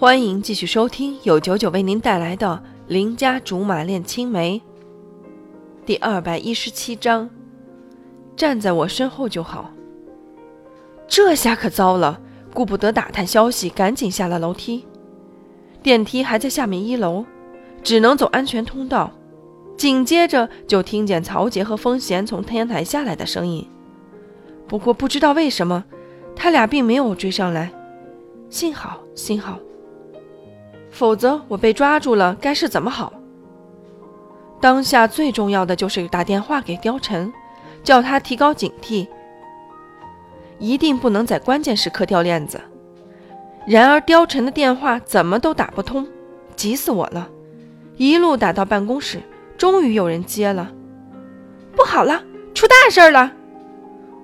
欢迎继续收听由九九为您带来的《邻家竹马恋青梅》第二百一十七章。站在我身后就好。这下可糟了，顾不得打探消息，赶紧下了楼梯。电梯还在下面一楼，只能走安全通道。紧接着就听见曹杰和风贤从天台下来的声音。不过不知道为什么，他俩并没有追上来。幸好，幸好。否则我被抓住了，该是怎么好？当下最重要的就是打电话给貂蝉，叫他提高警惕，一定不能在关键时刻掉链子。然而貂蝉的电话怎么都打不通，急死我了！一路打到办公室，终于有人接了。不好了，出大事了！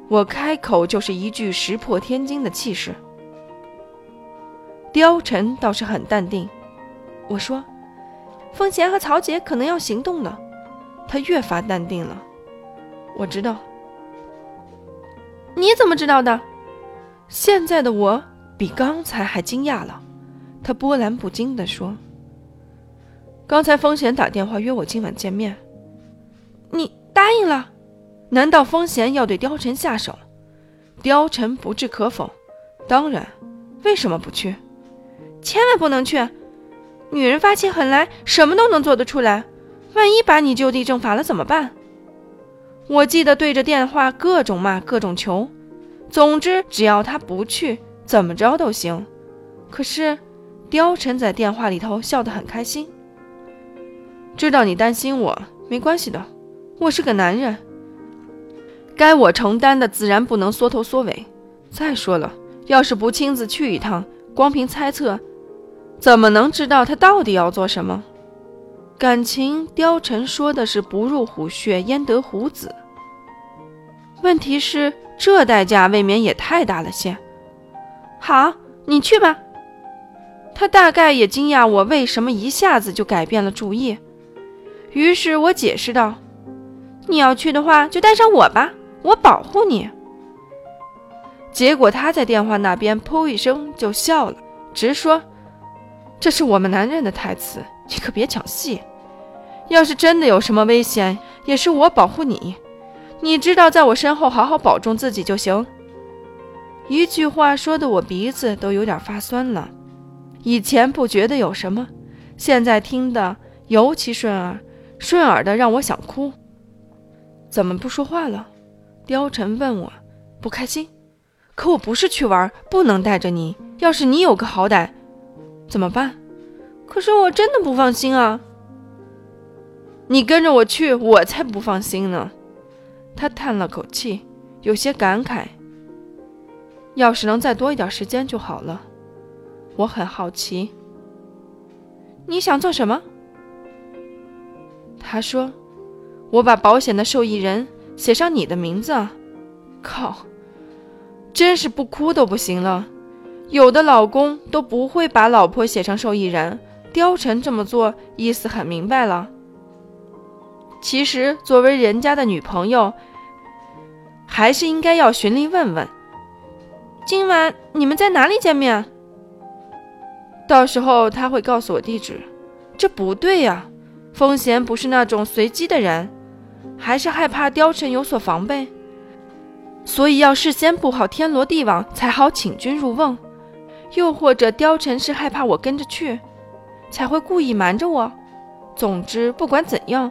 我开口就是一句石破天惊的气势。貂蝉倒是很淡定。我说：“风贤和曹杰可能要行动了。”他越发淡定了。我知道。你怎么知道的？现在的我比刚才还惊讶了。他波澜不惊地说：“刚才风贤打电话约我今晚见面，你答应了？难道风贤要对貂蝉下手？”貂蝉不置可否：“当然，为什么不去？千万不能去！”女人发起狠来，什么都能做得出来。万一把你就地正法了怎么办？我记得对着电话各种骂，各种求。总之，只要他不去，怎么着都行。可是，貂蝉在电话里头笑得很开心。知道你担心我，没关系的。我是个男人，该我承担的自然不能缩头缩尾。再说了，要是不亲自去一趟，光凭猜测。怎么能知道他到底要做什么？感情貂蝉说的是“不入虎穴，焉得虎子”。问题是这代价未免也太大了些。好，你去吧。他大概也惊讶我为什么一下子就改变了主意，于是我解释道：“你要去的话，就带上我吧，我保护你。”结果他在电话那边“噗”一声就笑了，直说。这是我们男人的台词，你可别抢戏。要是真的有什么危险，也是我保护你。你知道，在我身后好好保重自己就行。一句话说的我鼻子都有点发酸了。以前不觉得有什么，现在听的尤其顺耳，顺耳的让我想哭。怎么不说话了？貂蝉问我，不开心。可我不是去玩，不能带着你。要是你有个好歹。怎么办？可是我真的不放心啊！你跟着我去，我才不放心呢。他叹了口气，有些感慨。要是能再多一点时间就好了。我很好奇，你想做什么？他说：“我把保险的受益人写上你的名字。”靠，真是不哭都不行了。有的老公都不会把老婆写成受益人，貂蝉这么做意思很明白了。其实作为人家的女朋友，还是应该要寻例问问。今晚你们在哪里见面？到时候他会告诉我地址。这不对呀，风贤不是那种随机的人，还是害怕貂蝉有所防备，所以要事先布好天罗地网，才好请君入瓮。又或者貂蝉是害怕我跟着去，才会故意瞒着我。总之，不管怎样，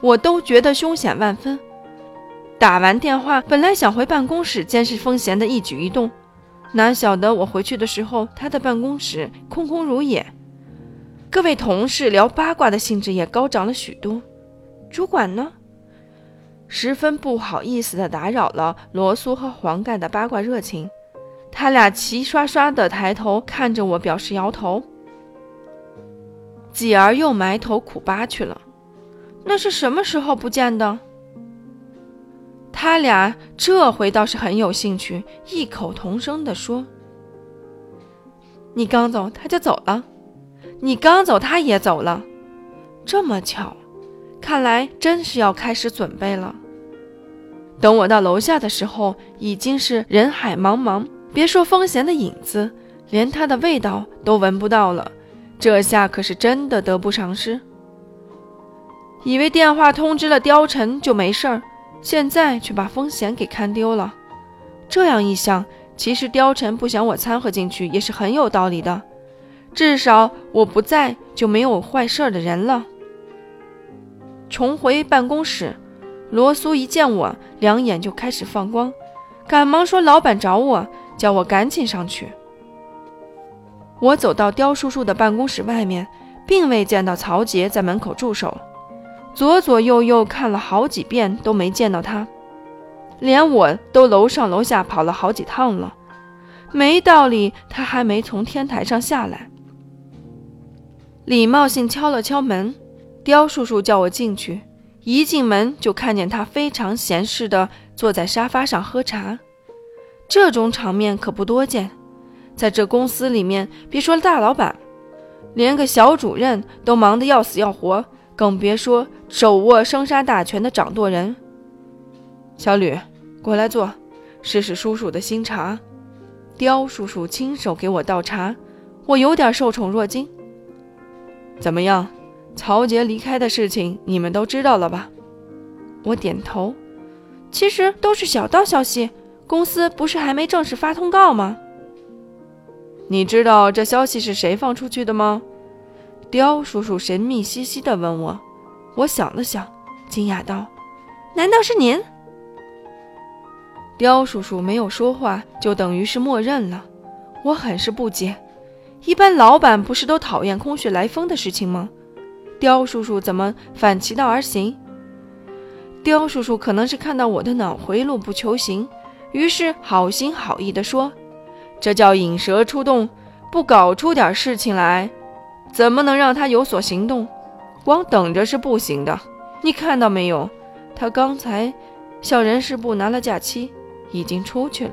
我都觉得凶险万分。打完电话，本来想回办公室监视风贤的一举一动，哪晓得我回去的时候，他的办公室空空如也。各位同事聊八卦的兴致也高涨了许多。主管呢？十分不好意思地打扰了罗苏和黄盖的八卦热情。他俩齐刷刷地抬头看着我，表示摇头。继而又埋头苦扒去了。那是什么时候不见的？他俩这回倒是很有兴趣，异口同声地说：“你刚走，他就走了；你刚走，他也走了。这么巧，看来真是要开始准备了。”等我到楼下的时候，已经是人海茫茫。别说风贤的影子，连它的味道都闻不到了，这下可是真的得不偿失。以为电话通知了貂蝉就没事儿，现在却把风险给看丢了。这样一想，其实貂蝉不想我掺和进去也是很有道理的。至少我不在，就没有坏事的人了。重回办公室，罗苏一见我，两眼就开始放光，赶忙说：“老板找我，叫我赶紧上去。”我走到刁叔叔的办公室外面，并未见到曹杰在门口驻守。左左右右看了好几遍都没见到他，连我都楼上楼下跑了好几趟了，没道理他还没从天台上下来。礼貌性敲了敲门，刁叔叔叫我进去，一进门就看见他非常闲适的坐在沙发上喝茶，这种场面可不多见，在这公司里面，别说大老板，连个小主任都忙得要死要活。更别说手握生杀大权的掌舵人。小吕，过来坐，试试叔叔的新茶。刁叔叔亲手给我倒茶，我有点受宠若惊。怎么样，曹杰离开的事情你们都知道了吧？我点头。其实都是小道消息，公司不是还没正式发通告吗？你知道这消息是谁放出去的吗？刁叔叔神秘兮兮地问我，我想了想，惊讶道：“难道是您？”刁叔叔没有说话，就等于是默认了。我很是不解，一般老板不是都讨厌空穴来风的事情吗？刁叔叔怎么反其道而行？刁叔叔可能是看到我的脑回路不求行，于是好心好意地说：“这叫引蛇出洞，不搞出点事情来。”怎么能让他有所行动？光等着是不行的。你看到没有？他刚才向人事部拿了假期，已经出去了。